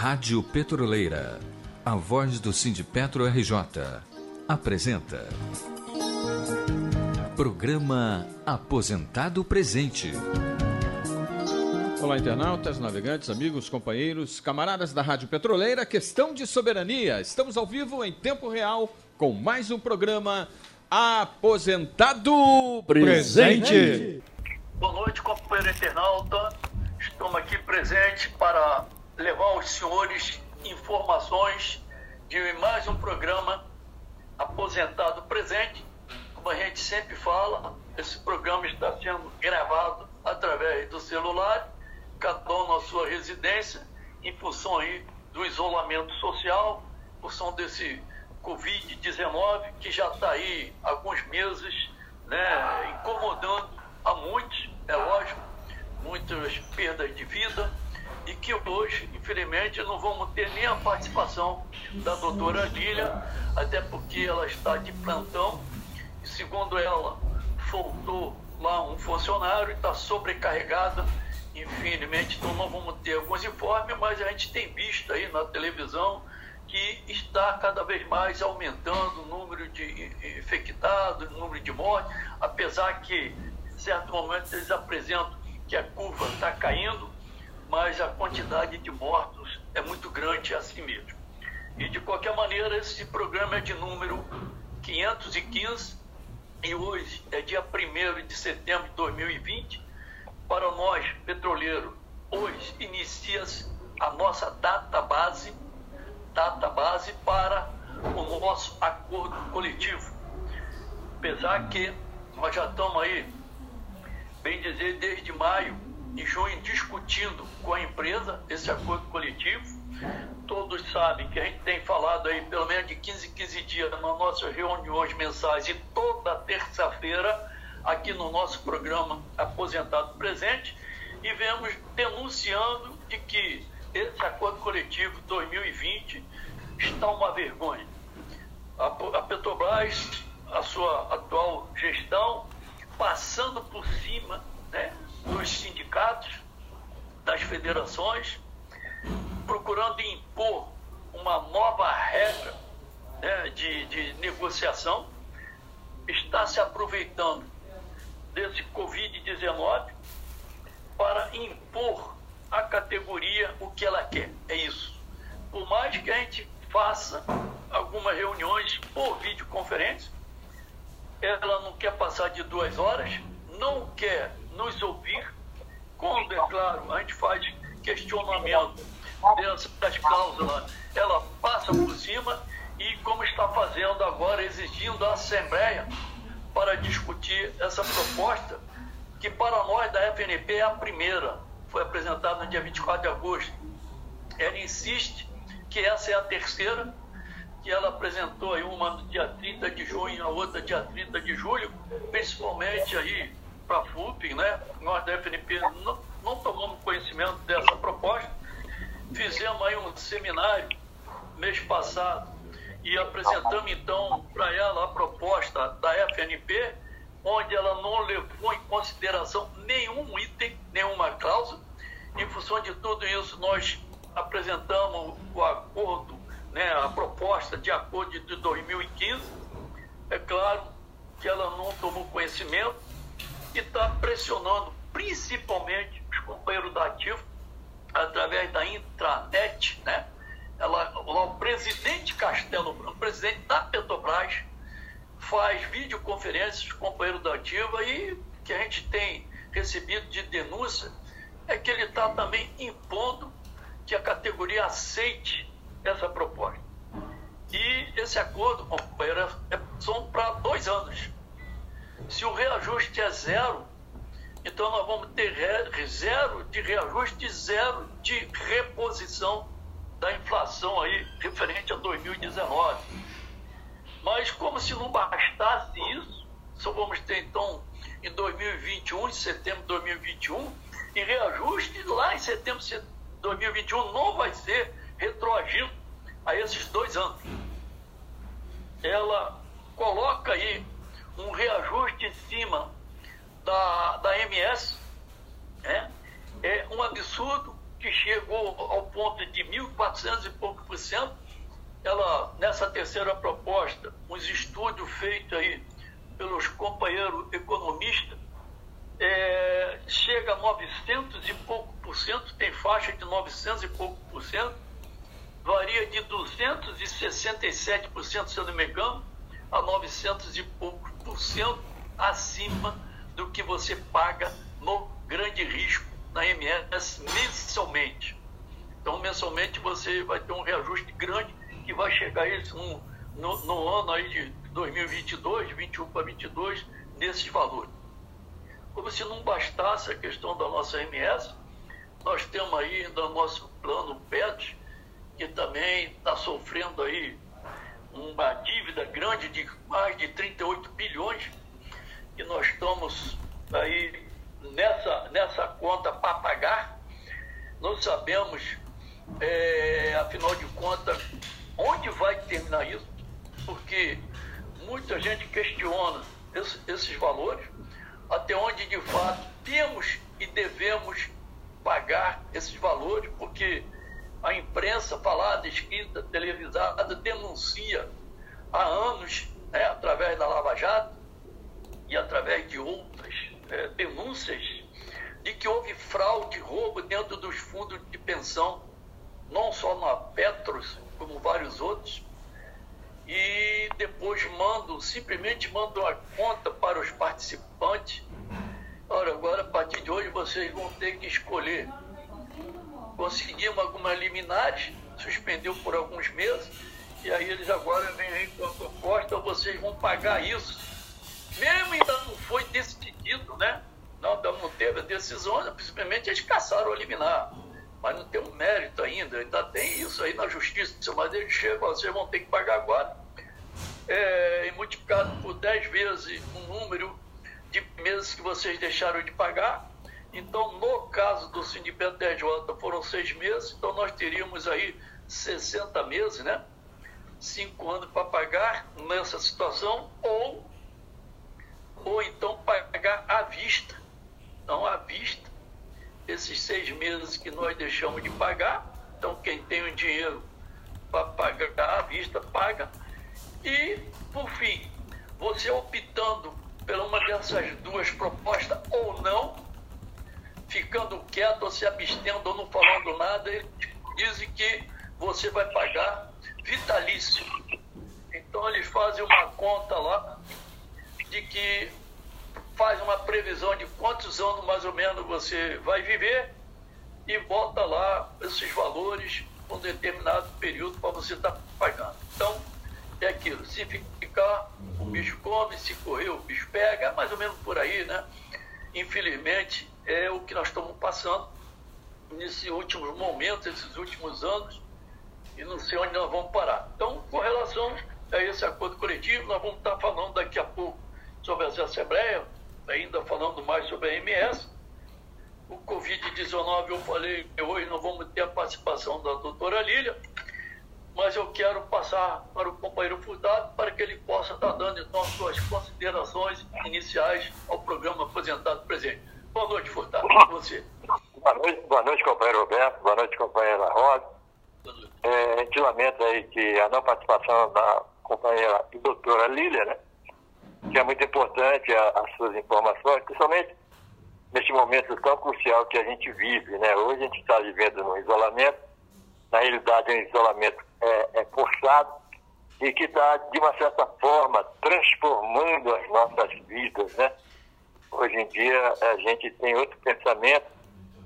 Rádio Petroleira, a voz do Sindipetro RJ, apresenta. Programa Aposentado Presente. Olá, internautas, navegantes, amigos, companheiros, camaradas da Rádio Petroleira, questão de soberania. Estamos ao vivo em tempo real com mais um programa Aposentado Presente. Presente. Boa noite, companheiro internauta. Estamos aqui presentes para levar aos senhores informações de mais um programa Aposentado Presente. Como a gente sempre fala, esse programa está sendo gravado através do celular, cada um na sua residência, em função aí do isolamento social, em função desse Covid-19 que já está aí há alguns meses, né, incomodando a muitos, é lógico, muitas perdas de vida e que hoje, infelizmente, não vamos ter nem a participação da doutora Lília, até porque ela está de plantão e, segundo ela, faltou lá um funcionário e está sobrecarregada. Infelizmente, então não vamos ter alguns informes, mas a gente tem visto aí na televisão que está cada vez mais aumentando o número de infectados, o número de mortes, apesar que, em certo momento, eles apresentam que a curva está caindo, mas a quantidade de mortos é muito grande assim mesmo. E de qualquer maneira, esse programa é de número 515 e hoje é dia 1 de setembro de 2020. Para nós, petroleiros, hoje inicia-se a nossa data base, data base para o nosso acordo coletivo. Apesar que nós já estamos aí bem dizer, desde maio e junho, discutindo com a empresa esse acordo coletivo. Todos sabem que a gente tem falado aí pelo menos de 15 15 dias nas nossas reuniões mensais e toda terça-feira aqui no nosso programa Aposentado Presente e vemos denunciando de que esse acordo coletivo 2020 está uma vergonha. A Petrobras, a sua atual gestão, passando por cima né, dos sindicatos, das federações, procurando impor uma nova regra né, de, de negociação, está se aproveitando desse Covid-19 para impor à categoria o que ela quer. É isso. Por mais que a gente faça algumas reuniões por videoconferência, ela não quer passar de duas horas, não quer nos ouvir, quando, é claro, a gente faz questionamento dessas cláusulas, ela passa por cima e, como está fazendo agora, exigindo a Assembleia para discutir essa proposta, que para nós da FNP é a primeira, foi apresentada no dia 24 de agosto. Ela insiste que essa é a terceira que ela apresentou aí uma no dia 30 de junho, a outra dia 30 de julho, principalmente aí para a FUP, né? Nós da FNP não, não tomamos conhecimento dessa proposta. Fizemos aí um seminário mês passado e apresentamos então para ela a proposta da FNP, onde ela não levou em consideração nenhum item, nenhuma cláusula. Em função de tudo isso, nós apresentamos o acordo né, a proposta de acordo de 2015. É claro que ela não tomou conhecimento e está pressionando principalmente os companheiros da Ativo através da intranet, né? Ela, o presidente Castelo Branco, o presidente da Petrobras, faz videoconferências com companheiros da Ativa e que a gente tem recebido de denúncia é que ele está também impondo que a categoria aceite essa proposta. E esse acordo, companheiro, é, são para dois anos. Se o reajuste é zero, então nós vamos ter zero de reajuste, zero de reposição da inflação aí referente a 2019. Mas como se não bastasse isso, só vamos ter então em 2021, em setembro de 2021, e reajuste lá em setembro de 2021 não vai ser retroagindo a esses dois anos. Ela coloca aí um reajuste em cima da, da MS, né? é um absurdo que chegou ao ponto de 1.400 e pouco por cento. Ela, nessa terceira proposta, uns estudos feitos aí pelos companheiros economistas, é, chega a 900 e pouco por cento, tem faixa de 900 e pouco por cento, varia de 267 por cento, se eu não me engano, a 900 e pouco por cento acima do que você paga no grande risco na MS mensalmente. Então, mensalmente você vai ter um reajuste grande que vai chegar isso no, no, no ano aí de 2022, 21 para 22, nesses valores. Como se não bastasse a questão da nossa MS, nós temos aí no nosso plano PET, que também está sofrendo aí uma dívida grande de mais de 38 bilhões, que nós estamos aí nessa, nessa conta para pagar. Não sabemos, é, afinal de contas, onde vai terminar isso, porque muita gente questiona esse, esses valores, até onde de fato temos e devemos pagar esses valores, porque a imprensa falada, escrita, televisada denuncia há anos, né, através da Lava Jato e através de outras é, denúncias, de que houve fraude, roubo dentro dos fundos de pensão, não só na Petros, como vários outros, e depois mando, simplesmente mando a conta para os participantes. Olha, agora a partir de hoje vocês vão ter que escolher conseguimos algumas liminares, suspendeu por alguns meses, e aí eles agora vêm aí com a proposta, vocês vão pagar isso. Mesmo ainda não foi decidido, né? Não, não teve a decisão, simplesmente eles caçaram a liminar. Mas não tem um mérito ainda, ainda tem isso aí na justiça, mas eles chegam, vocês vão ter que pagar agora. É, e multiplicado por 10 vezes o número de meses que vocês deixaram de pagar, então, no caso do Sindicato TJ, foram seis meses, então nós teríamos aí 60 meses, né? Cinco anos para pagar nessa situação, ou, ou então pagar à vista. Então, à vista, esses seis meses que nós deixamos de pagar, então quem tem o dinheiro para pagar à vista, paga. E, por fim, você optando pela uma dessas duas propostas ou não, ficando quieto ou se abstendo ou não falando nada, eles dizem que você vai pagar vitalício. Então eles fazem uma conta lá de que faz uma previsão de quantos anos mais ou menos você vai viver e bota lá esses valores um determinado período para você estar tá pagando. Então, é aquilo, se ficar, o bicho come, se correr, o bicho pega, é mais ou menos por aí, né? Infelizmente, é o que nós estamos passando nesses últimos momentos, esses últimos anos, e não sei onde nós vamos parar. Então, com relação a esse acordo coletivo, nós vamos estar falando daqui a pouco sobre essa Assembleia, ainda falando mais sobre a MS. O Covid-19, eu falei que hoje não vamos ter a participação da doutora Lília, mas eu quero passar para o companheiro Furtado para que ele possa estar dando então suas considerações iniciais ao programa apresentado presente. Boa noite, Furtado. Você. Boa noite, boa noite, companheiro Roberto. Boa noite, companheira Rosa. É, a gente lamenta aí que a não participação da companheira e doutora Lília, né? Que é muito importante a, as suas informações, principalmente neste momento tão crucial que a gente vive, né? Hoje a gente está vivendo no isolamento, na realidade é um isolamento é, é forçado e que está, de uma certa forma, transformando as nossas vidas, né? Hoje em dia a gente tem outro pensamento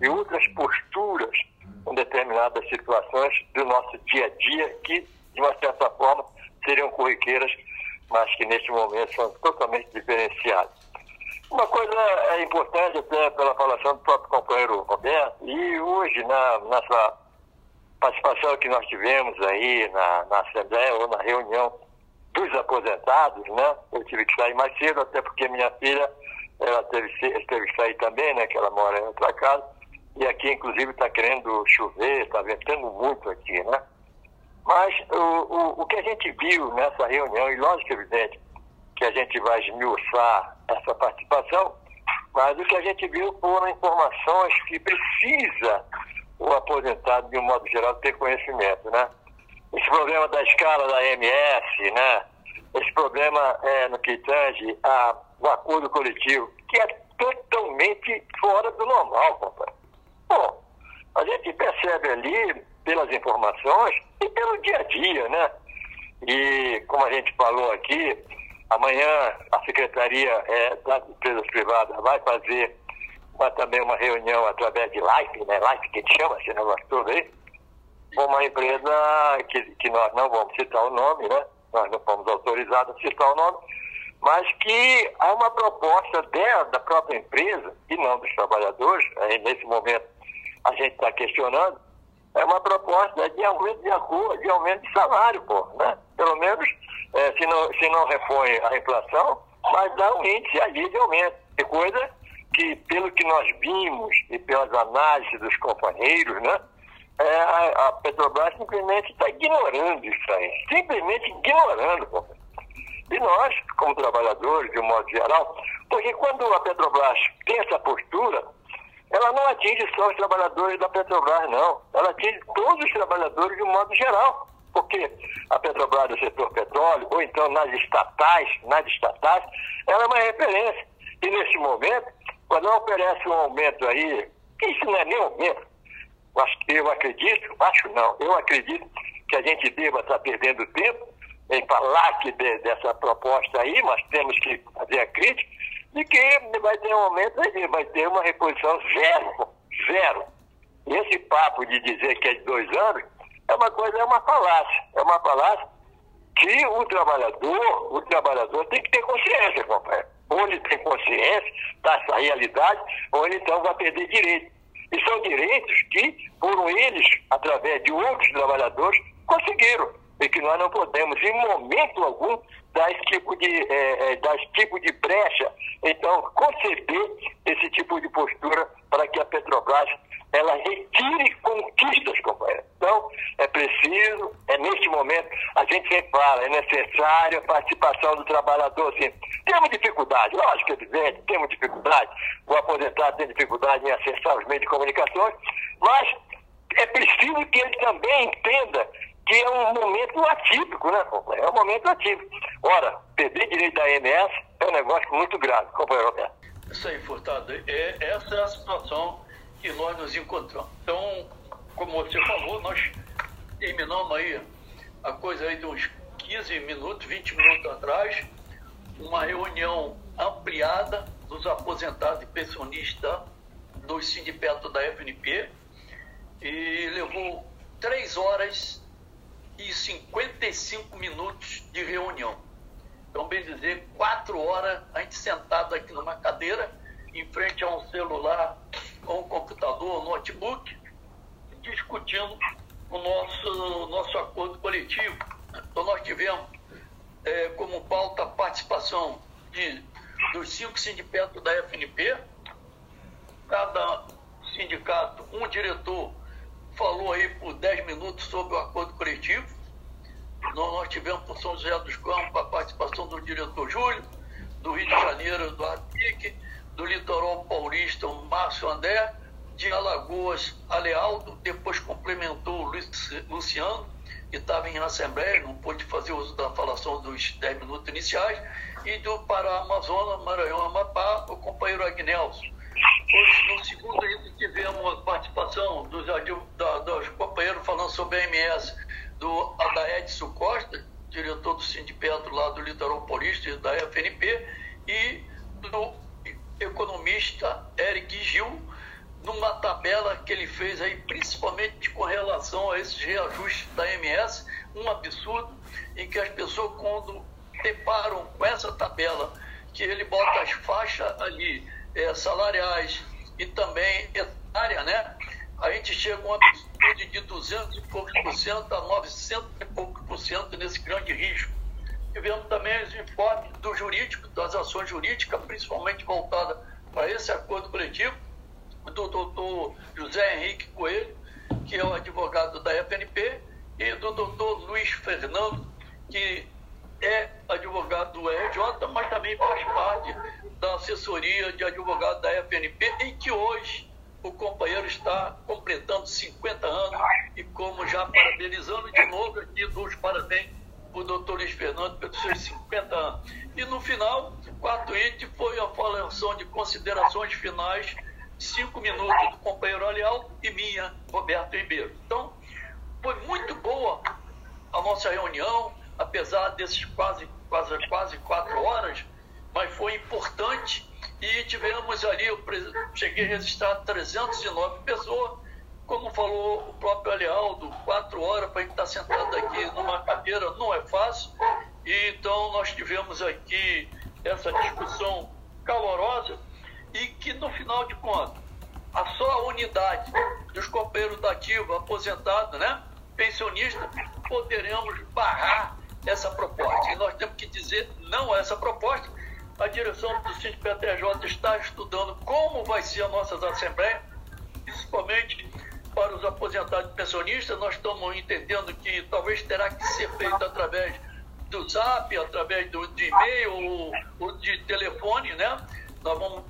e outras posturas em determinadas situações do nosso dia a dia que, de uma certa forma, seriam corriqueiras, mas que neste momento são totalmente diferenciadas. Uma coisa é importante, até pela falação do próprio companheiro Roberto, e hoje, na nossa participação que nós tivemos aí na, na Assembleia ou na reunião dos aposentados, né? Eu tive que sair mais cedo, até porque minha filha ela teve, teve que sair também, né? Que ela mora em outra casa. E aqui, inclusive, está querendo chover, está ventando muito aqui, né? Mas o, o, o que a gente viu nessa reunião, e lógico, evidente, que a gente vai esmiuçar essa participação, mas o que a gente viu foram informações que precisa o aposentado, de um modo geral, ter conhecimento, né? Esse problema da escala da MS, né? Esse problema é, no que tange ao acordo coletivo, que é totalmente fora do normal, companheiro. Bom, a gente percebe ali, pelas informações e pelo dia a dia, né? E, como a gente falou aqui, amanhã a Secretaria é, das Empresas Privadas vai fazer uma, também uma reunião através de live, né? Live que a gente chama esse negócio todo aí, com uma empresa que, que nós não vamos citar o nome, né? Nós não fomos autorizados a citar o nome, mas que há uma proposta dela, da própria empresa, e não dos trabalhadores, nesse momento a gente está questionando, é uma proposta de aumento de acordo, de aumento de salário, pô, né? Pelo menos, é, se, não, se não repõe a inflação, mas dá um índice ali de aumento. De coisa que, pelo que nós vimos e pelas análises dos companheiros, né? É, a, a, Petrobras simplesmente está ignorando isso aí. Simplesmente ignorando, pô. E nós, como trabalhadores, de um modo geral, porque quando a Petrobras tem essa postura, ela não atinge só os trabalhadores da Petrobras, não. Ela atinge todos os trabalhadores de um modo geral. Porque a Petrobras do setor petróleo, ou então nas estatais, nas estatais, ela é uma referência. E nesse momento, quando ela oferece um aumento aí, isso não é nem aumento, eu acredito, acho não, eu acredito que a gente deva estar perdendo tempo em falar que de, dessa proposta aí, mas temos que fazer a crítica, de que vai ter um aumento aí, vai ter uma reposição zero, zero. E esse papo de dizer que é de dois anos é uma coisa, é uma falácia, é uma falácia que o trabalhador, o trabalhador tem que ter consciência, companheiro. Ou ele tem consciência dessa realidade, ou ele então vai perder direito. E são direitos que foram eles, através de outros trabalhadores, conseguiram. E que nós não podemos, em momento algum, dar esse tipo de, é, é, dar esse tipo de brecha, então conceder esse tipo de postura para que a Petrobras ela retire conquistas, companheiro. Então, é preciso, é neste momento, a gente sempre fala, é necessária a participação do trabalhador. Temos dificuldade, lógico é evidente, temos dificuldade, o aposentado tem dificuldade em acessar os meios de comunicações, mas é preciso que ele também entenda que é um momento atípico, né, companheiro? É um momento atípico. Ora, perder direito da AMS é um negócio muito grave, companheiro Roberto. Isso aí, Furtado. É, essa é a situação que nós nos encontramos. Então, como você falou, nós terminamos aí a coisa aí de uns 15 minutos, 20 minutos atrás, uma reunião ampliada dos aposentados e pensionistas do sindicato da FNP e levou três horas e 55 minutos de reunião. Então, bem dizer, quatro horas a gente sentado aqui numa cadeira, em frente a um celular, ou um computador, um notebook, discutindo o nosso, nosso acordo coletivo. Então, nós tivemos é, como pauta a participação de, dos cinco sindicatos da FNP, cada sindicato, um diretor falou aí por 10 minutos sobre o acordo coletivo. Nós, tivemos por São José dos Campos a participação do diretor Júlio, do Rio de Janeiro, do APIC, do Litoral Paulista, o Márcio André, de Alagoas, Alealdo, depois complementou o Luiz, Luciano, que estava em Assembleia, não pôde fazer uso da falação dos 10 minutos iniciais, e do Pará, Amazonas, Maranhão, Amapá, o companheiro Agnelson. No segundo item tivemos a participação dos, da, dos companheiros falando sobre a MS, do Adaedson Costa, diretor do Sindicato lá do Litoral Paulista e da FNP, e do economista Eric Gil, numa tabela que ele fez aí, principalmente com relação a esses reajustes da MS, um absurdo, em que as pessoas, quando deparam com essa tabela, que ele bota as faixas ali é, salariais e também etária, né? A gente chega a um absurdo de 200 e poucos por cento a 900 e poucos por cento nesse grande risco. Tivemos também os informes do jurídico, das ações jurídicas, principalmente voltadas para esse acordo coletivo, do doutor José Henrique Coelho, que é o advogado da FNP, e do doutor Luiz Fernando, que é advogado do RJ, mas também faz parte da assessoria de advogado da FNP, em que hoje o companheiro está completando 50 já parabenizando de novo aqui, dou parabéns para o doutor Luiz Fernando pelos seus 50 anos. E no final, quarto item foi a falação de considerações finais, cinco minutos do companheiro Alial e minha, Roberto Ribeiro. Então, foi muito boa a nossa reunião, apesar desses quase, quase, quase quatro horas, mas foi importante e tivemos ali, eu cheguei a registrar 309 pessoas, como falou o próprio Alealdo, quatro horas para a gente estar sentado aqui numa cadeira não é fácil, e então nós tivemos aqui essa discussão calorosa e que no final de contas, a só unidade dos companheiros da ativa, aposentados, né, pensionistas, poderemos barrar essa proposta. E nós temos que dizer não a essa proposta. A direção do SINDPTJ está estudando como vai ser a nossa assembleia, principalmente para os aposentados e pensionistas. Nós estamos entendendo que talvez terá que ser feito através do zap, através do, de e-mail ou, ou de telefone, né? Nós vamos,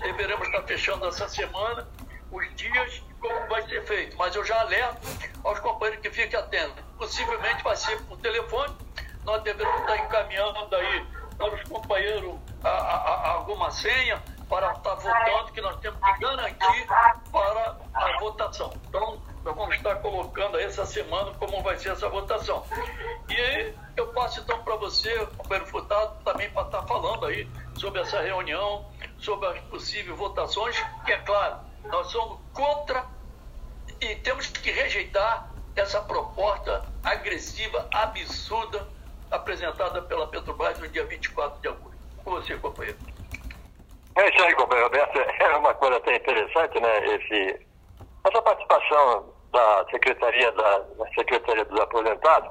deveremos estar fechando essa semana os dias como vai ser feito. Mas eu já alerto aos companheiros que fiquem atentos. Possivelmente vai ser por telefone. Nós devemos estar encaminhando aí para os companheiros a, a, a alguma senha para estar votando, que nós temos que garantir para a votação. Então, nós vamos estar colocando essa semana como vai ser essa votação. E eu passo então para você, companheiro Furtado, também para estar falando aí sobre essa reunião, sobre as possíveis votações, que é claro, nós somos contra e temos que rejeitar essa proposta agressiva, absurda, apresentada pela Petrobras no dia 24 de agosto. Com você, companheiro. É isso aí, companheiro Roberto. É uma coisa até interessante, né? Esse, essa participação da Secretaria, da, da Secretaria dos Aposentados,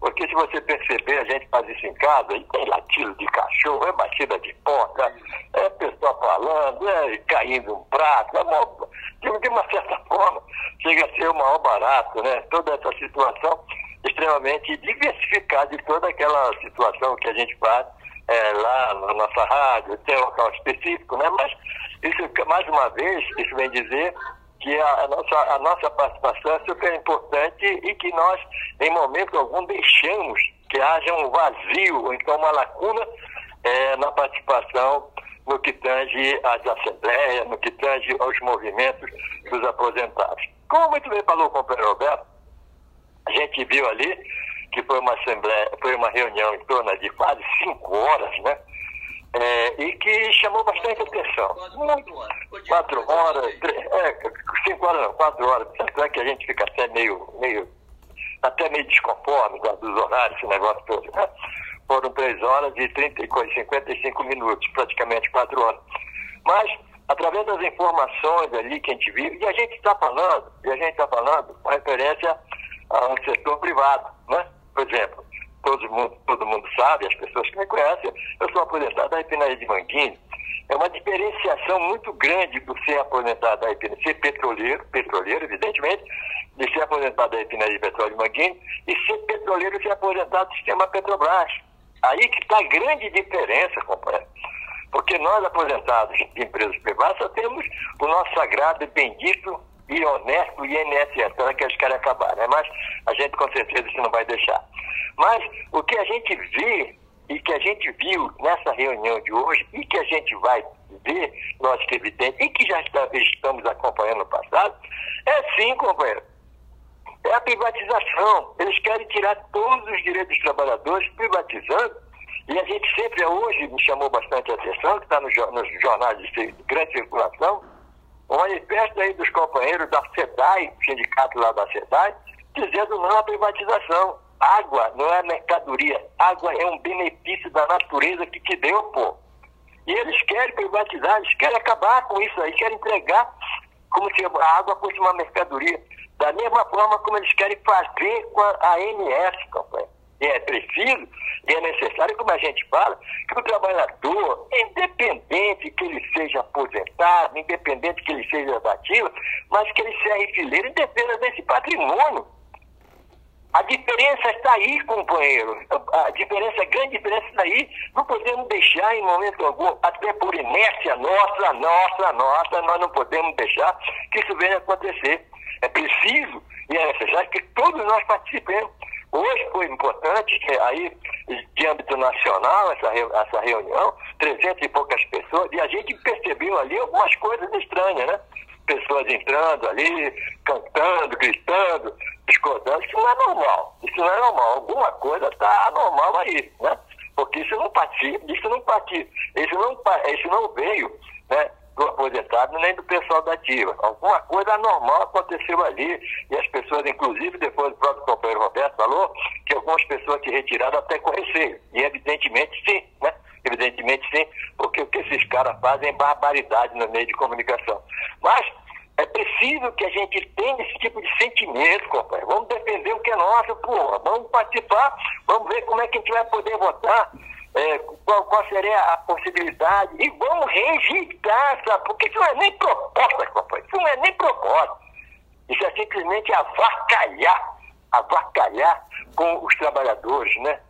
porque se você perceber, a gente faz isso em casa, e tem latido de cachorro, é batida de porta, é pessoa falando, é caindo um prato, é uma, de, uma certa forma, chega a ser o maior barato, né? Toda essa situação extremamente diversificada de toda aquela situação que a gente faz é, lá na nossa rádio, tem um local específico, né? Mas isso, mais uma vez, isso vem dizer que a, a, nossa, a nossa participação é super importante e que nós, em momento algum, deixamos que haja um vazio, ou então uma lacuna é, na participação no que tange às assembleias, no que tange aos movimentos dos aposentados. Como muito bem falou o companheiro Roberto, a gente viu ali que foi uma assembleia, foi uma reunião em torno de quase cinco horas, né? É, e que chamou bastante atenção. Quatro horas, três, é, cinco horas não, quatro horas. Tanto é que a gente fica até meio, meio, até meio desconforme dos horários, esse negócio todo. Né? Foram três horas e 30, 55 minutos, praticamente quatro horas. Mas, através das informações ali que a gente viu, e a gente está falando, e a gente está falando com referência a um setor privado, né? Por exemplo, todo mundo, todo mundo sabe, as pessoas que me conhecem, eu sou aposentado da refinaria de Manguinhos. É uma diferenciação muito grande por ser aposentado da refinaria, ser petroleiro, petroleiro, evidentemente, de ser aposentado da refinaria de petróleo de Manguinhos e ser petroleiro ser aposentado do sistema Petrobras. Aí que está a grande diferença, companheiro. Porque nós, aposentados de empresas privadas, só temos o nosso sagrado e bendito e honesto INSS, para que eles querem acabar, né? Mas a gente com certeza isso não vai deixar. Mas o que a gente vê e que a gente viu nessa reunião de hoje e que a gente vai ver, nós que evidente, e que já está, estamos acompanhando no passado, é sim, companheiro, é a privatização. Eles querem tirar todos os direitos dos trabalhadores, privatizando, e a gente sempre hoje me chamou bastante a atenção, que está nos jornais de grande circulação, um manifesto aí dos companheiros da SEDAI, sindicato lá da SEDAI, dizendo não à privatização. Água não é mercadoria, água é um benefício da natureza que te deu, pô. E eles querem privatizar, eles querem acabar com isso aí, querem entregar como se a água fosse uma mercadoria. Da mesma forma como eles querem fazer com a ANS, companheiro. E é preciso e é necessário, como a gente fala, que o trabalhador, independente que ele seja aposentado, independente que ele seja ativo, mas que ele seja fileiro em defesa desse patrimônio. A diferença está aí, companheiro. A diferença, a grande diferença está aí. Não podemos deixar em momento algum, até por inércia nossa, nossa, nossa, nós não podemos deixar que isso venha acontecer. É preciso e é necessário que todos nós participemos. Hoje foi importante, aí, de âmbito nacional, essa, essa reunião, 300 e poucas pessoas, e a gente percebeu ali algumas coisas estranhas, né? Pessoas entrando ali, cantando, gritando, discordando. Isso não é normal. Isso não é normal. Alguma coisa está anormal aí, né? Porque isso não participa, isso não participa, isso não, isso não veio, né? Do aposentado nem do pessoal da ativa. Alguma coisa anormal aconteceu ali e as pessoas, inclusive, depois o próprio companheiro Roberto falou que algumas pessoas se retiraram até com receio. E evidentemente sim, né? Evidentemente sim, porque o que esses caras fazem é barbaridade no meio de comunicação. Mas é preciso que a gente tenha esse tipo de sentimento, companheiro. Vamos defender o que é nosso, porra. Vamos participar, vamos ver como é que a gente vai poder votar é, qual, qual, seria a possibilidade, e vamos rejeitar, sabe? Porque isso não é nem proposta, companheiro, isso não é nem proposta. Isso é simplesmente avacalhar, avacalhar com os trabalhadores, né?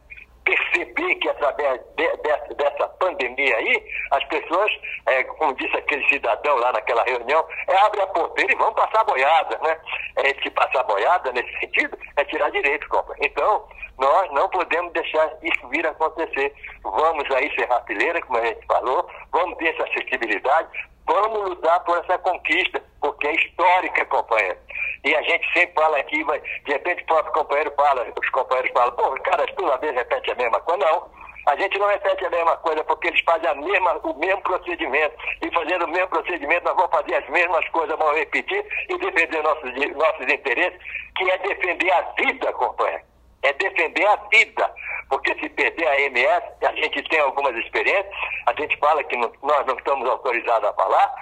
Perceber que através de, de, dessa pandemia aí, as pessoas, é, como disse aquele cidadão lá naquela reunião, é abre a porteira e vão passar boiada, né? É, se passar boiada nesse sentido, é tirar direito, companheiro. Então, nós não podemos deixar isso vir a acontecer. Vamos aí ser rapileira, como a gente falou, vamos ter essa acessibilidade, vamos lutar por essa conquista, porque é histórica, companheiro. E a gente sempre fala aqui, mas de repente o próprio companheiro fala, os companheiros falam, pô, cara, toda vez repete a mesma coisa. Não, a gente não repete a mesma coisa porque eles fazem a mesma, o mesmo procedimento. E fazendo o mesmo procedimento, nós vamos fazer as mesmas coisas, vamos repetir e defender nossos, nossos interesses, que é defender a vida, companheiro é defender a vida. Porque se perder a MS, a gente tem algumas experiências, a gente fala que não, nós não estamos autorizados a falar,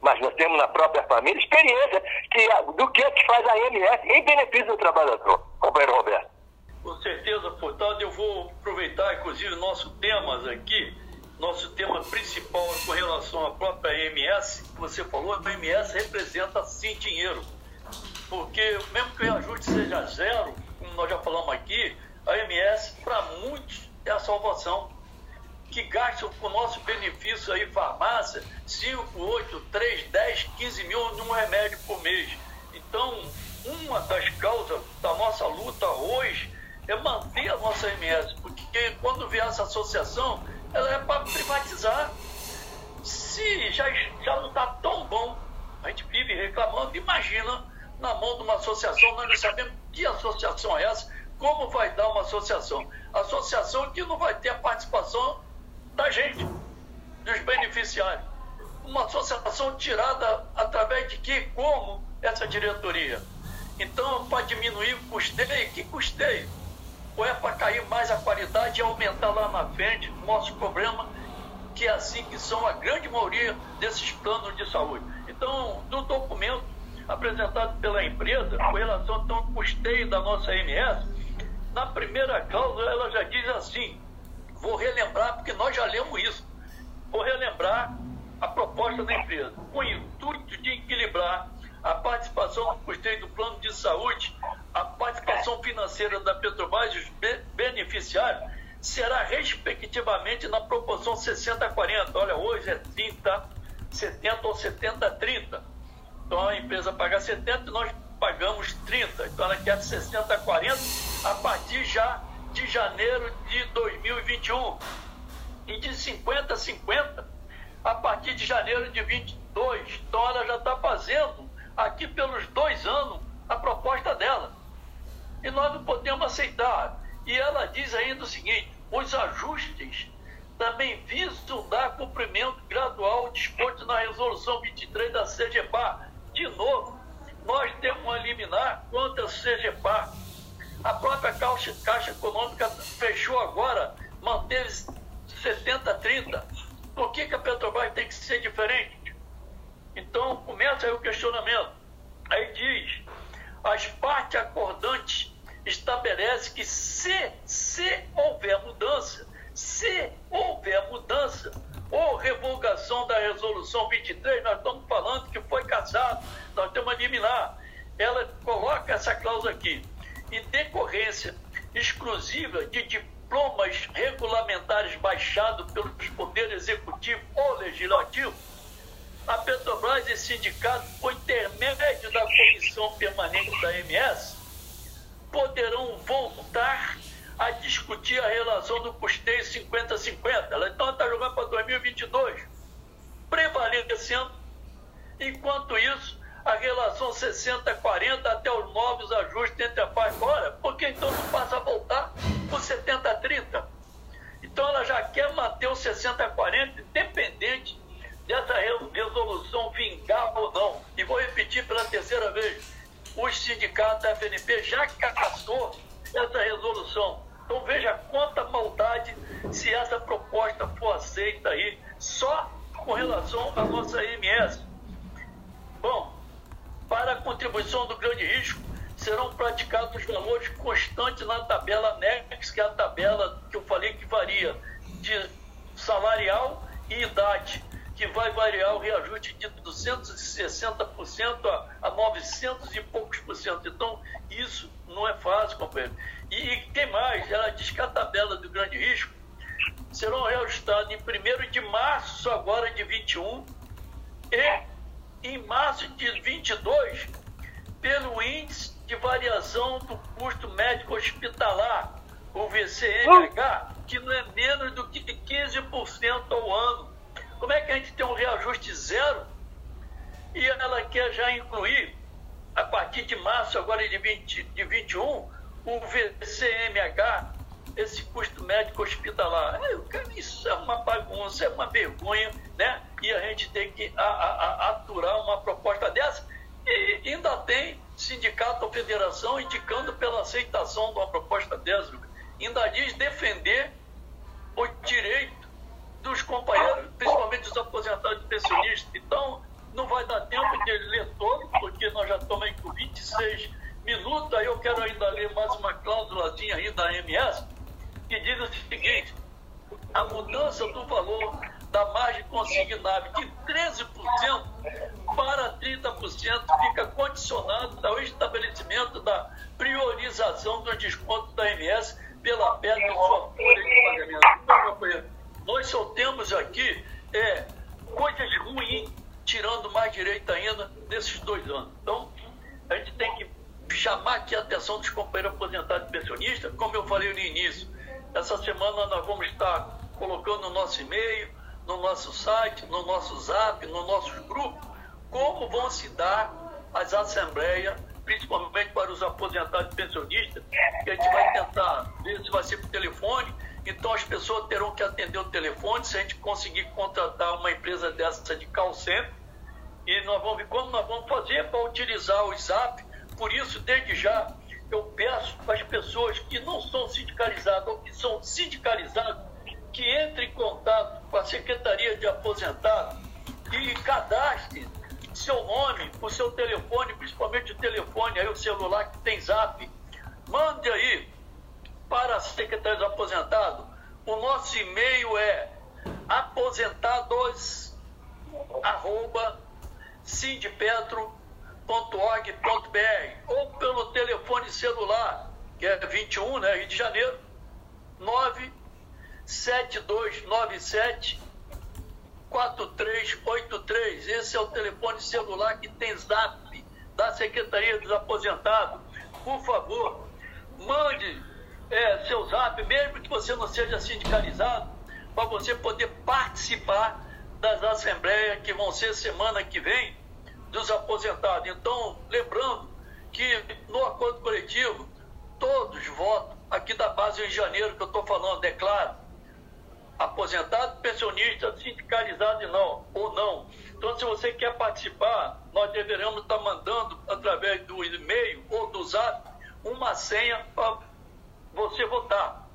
mas nós temos na própria família experiência que, do que, é que faz a MS em benefício do trabalhador. Companheiro Roberto. Com certeza, portanto, eu vou aproveitar, inclusive, nosso temas aqui, nosso tema principal com relação à própria MS, que você falou, a MS representa sim dinheiro. Porque mesmo que o ajuste seja zero, nós já falamos aqui, a MS, para muitos, é a salvação. Que gastam com o nosso benefício aí, farmácia, 5, 8, 3, 10, 15 mil num remédio por mês. Então, uma das causas da nossa luta hoje é manter a nossa MS, porque quando vier essa associação, ela é para privatizar. Se já, já não está tão bom, a gente vive reclamando, imagina na mão de uma associação, nós não sabemos que associação é essa, como vai dar uma associação. Associação que não vai ter a participação da gente, dos beneficiários. Uma associação tirada através de que, como essa diretoria. Então, para diminuir o custeio, que custeio? Ou é para cair mais a qualidade e aumentar lá na frente o nosso problema, que é assim que são a grande maioria desses planos de saúde. Então, no documento apresentado pela empresa com relação ao custeio da nossa MS, na primeira cláusula ela já diz assim, vou relembrar, porque nós já lemos isso, vou relembrar a proposta da empresa, com o intuito de equilibrar a participação no custeio do plano de saúde, a participação financeira da Petrobras e os beneficiários será respectivamente na proporção 60 a 40. Olha, hoje é 30, 70 ou 70 a 30 então a empresa paga 70 e nós pagamos 30. Então ela quer 60 a 40 a partir já de janeiro de 2021. E de 50 a 50 a partir de janeiro de 22. Então ela já está fazendo aqui pelos dois anos a proposta dela. E nós não podemos aceitar. E ela diz ainda o seguinte: os ajustes também visam dar cumprimento gradual ao disposto na resolução 23 da CGPA, de novo, nós temos um liminar contra a CGPAR. A própria Caixa, Caixa Econômica fechou agora, manteve 70-30. Por que, que a Petrobras tem que ser diferente? Então começa aí o questionamento. Aí diz, as partes acordantes estabelecem que se, se houver mudança, se houver mudança, ou revogação da resolução 23, nós estamos falando que foi cassado, nós temos a liminar. Ela coloca essa cláusula aqui. Em decorrência exclusiva de diplomas regulamentares baixados pelos poderes executivo ou legislativo, a Petrobras e sindicato, por intermédio da comissão permanente da MS, poderão voltar discutir a relação do custeio 50-50. Ela então está jogando para 2022, prevalecendo. Enquanto isso, a relação 60-40 até os novos ajustes entre a parte. Ora, porque então não passa a voltar por 70-30? Então ela já quer manter o 60-40, independente dessa resolução vingar ou não. E vou repetir pela terceira vez: os sindicatos da FNP já caçou essa resolução. Então veja quanta maldade se essa proposta for aceita aí, só com relação à nossa IMS. Bom, para a contribuição do grande risco, serão praticados os valores constantes na tabela NEX, que é a tabela que eu falei que varia de salarial que vai variar o reajuste de 260% a, a 900 e poucos por cento. Então, isso não é fácil, companheiro. E, quem mais? Ela diz que a tabela do grande risco serão reajustadas em 1 de março agora de 21 e em março de 22 pelo índice de variação do custo médico hospitalar, o VCMH, que não é menos do que 15% ao ano. Como é que a gente tem um reajuste zero e ela quer já incluir, a partir de março agora de, 20, de 21, o VCMH, esse custo médico hospitalar. É, isso é uma bagunça, é uma vergonha, né? E a gente tem que a, a, a, aturar uma proposta dessa. E ainda tem sindicato ou federação indicando pela aceitação de uma proposta dessa. Ainda diz defender o direito dos companheiros, principalmente dos aposentados e pensionistas. Então, não vai dar tempo de ler todo, porque nós já estamos aí com 26 minutos, aí eu quero ainda ler mais uma cláusulazinha aí da AMS, que diz o seguinte, a mudança do valor da margem consignável de 13% para 30% fica condicionado ao estabelecimento da priorização dos descontos da AMS pela perda de sua folha de pagamento. Então, companheiro, nós só temos aqui é, coisas ruins, tirando mais direito ainda nesses dois anos. Então, a gente tem que chamar aqui a atenção dos companheiros aposentados e pensionistas, como eu falei no início. Essa semana nós vamos estar colocando no nosso e-mail, no nosso site, no nosso zap, no nosso grupo, como vão se dar as assembleias, principalmente para os aposentados e pensionistas, que a gente vai tentar ver se vai ser por telefone, então as pessoas terão que atender o telefone, se a gente conseguir contratar uma empresa dessa de call center, e nós vamos ver como nós vamos fazer para utilizar o zap por isso, desde já, eu peço para as pessoas que não são sindicalizadas ou que são sindicalizadas que entrem em contato com a Secretaria de Aposentados e cadastrem seu nome, o seu telefone, principalmente o telefone, aí o celular que tem zap. Mande aí para de Aposentados. O nosso e-mail é aposentados arroba www.org.br ou pelo telefone celular, que é 21, né, Rio de Janeiro, 97297 4383. Esse é o telefone celular que tem zap da Secretaria dos Aposentados. Por favor, mande é, seu zap, mesmo que você não seja sindicalizado, para você poder participar das assembleias que vão ser semana que vem dos aposentados. Então, lembrando que no acordo coletivo, todos votam aqui da base em janeiro, que eu estou falando, declaro, aposentado, pensionista, sindicalizado e não, ou não. Então, se você quer participar, nós deveremos estar mandando, através do e-mail ou do zap, uma senha para você votar.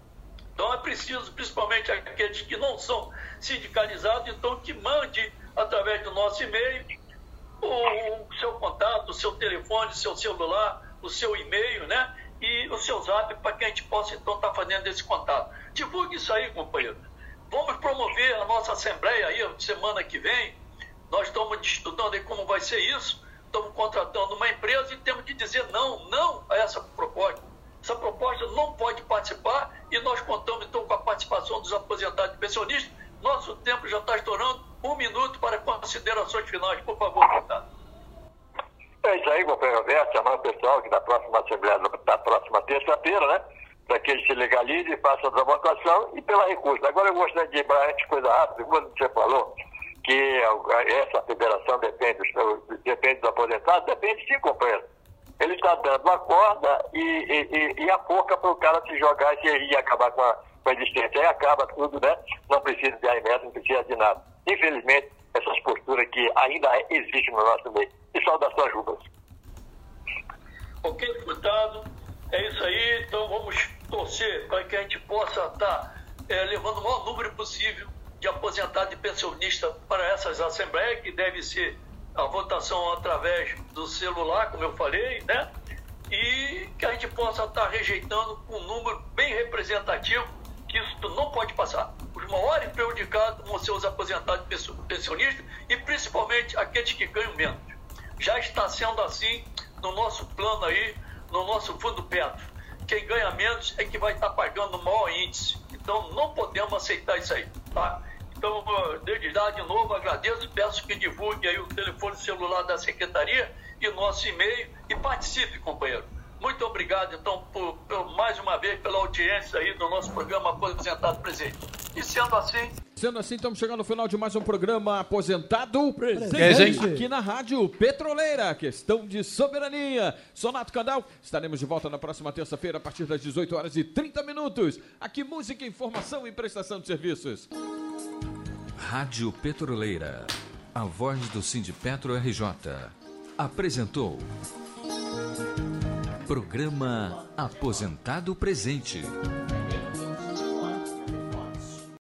Então, é preciso, principalmente aqueles que não são sindicalizados, então, que mande através do nosso e-mail o, seu contato, o seu telefone, o seu celular, o seu e-mail, né? E o seu zap para que a gente possa então estar tá fazendo esse contato. Divulgue isso aí, companheiro. Vamos promover a nossa assembleia aí semana que vem. Nós estamos estudando aí como vai ser isso. Estamos contratando uma empresa e temos de dizer não, não a essa proposta. Essa proposta não pode participar e nós contamos então com a participação dos aposentados e pensionistas. Nosso tempo já está estourando um minuto para considerações finais, por favor, deputado. É isso aí, companheiro Roberto, chamando o pessoal que da próxima Assembleia, da próxima terça-feira, né? Para que ele se legalize faça a votação e pela recurso. Agora eu gostaria de lembrar antes coisa rápida, como você falou, que essa federação depende, depende dos aposentados, depende sim, companheiro. Ele está dando a corda e, e, e a forca para o cara se jogar e, e acabar com a, com a existência. Aí acaba tudo, né? Não precisa de alimento, não precisa de nada. Infelizmente, essas posturas que ainda existem no nosso meio. E saudações, Rubens. Ok, deputado. É isso aí. Então vamos torcer para que a gente possa estar tá, é, levando o maior número possível de aposentado e pensionista para essas assembleias, que deve ser a votação através do celular, como eu falei, né? E que a gente possa estar rejeitando um número bem representativo, que isso não pode passar. Os maiores prejudicados vão ser os aposentados pensionistas e principalmente aqueles que ganham menos. Já está sendo assim no nosso plano aí, no nosso fundo petro. Quem ganha menos é que vai estar pagando o maior índice. Então não podemos aceitar isso aí, tá? Então, desde já, de novo, agradeço, peço que divulgue aí o telefone celular da Secretaria e nosso e-mail e participe, companheiro. Muito obrigado, então, por, por, mais uma vez pela audiência aí do nosso programa Aposentado Presente. E sendo assim. Sendo assim, estamos chegando ao final de mais um programa Aposentado Presente. Aqui na Rádio Petroleira. Questão de soberania. Sonato Candal. Estaremos de volta na próxima terça-feira, a partir das 18 horas e 30 minutos. Aqui, música, informação e prestação de serviços. Rádio Petroleira. A voz do Sindipetro RJ. Apresentou. Programa Aposentado Presente.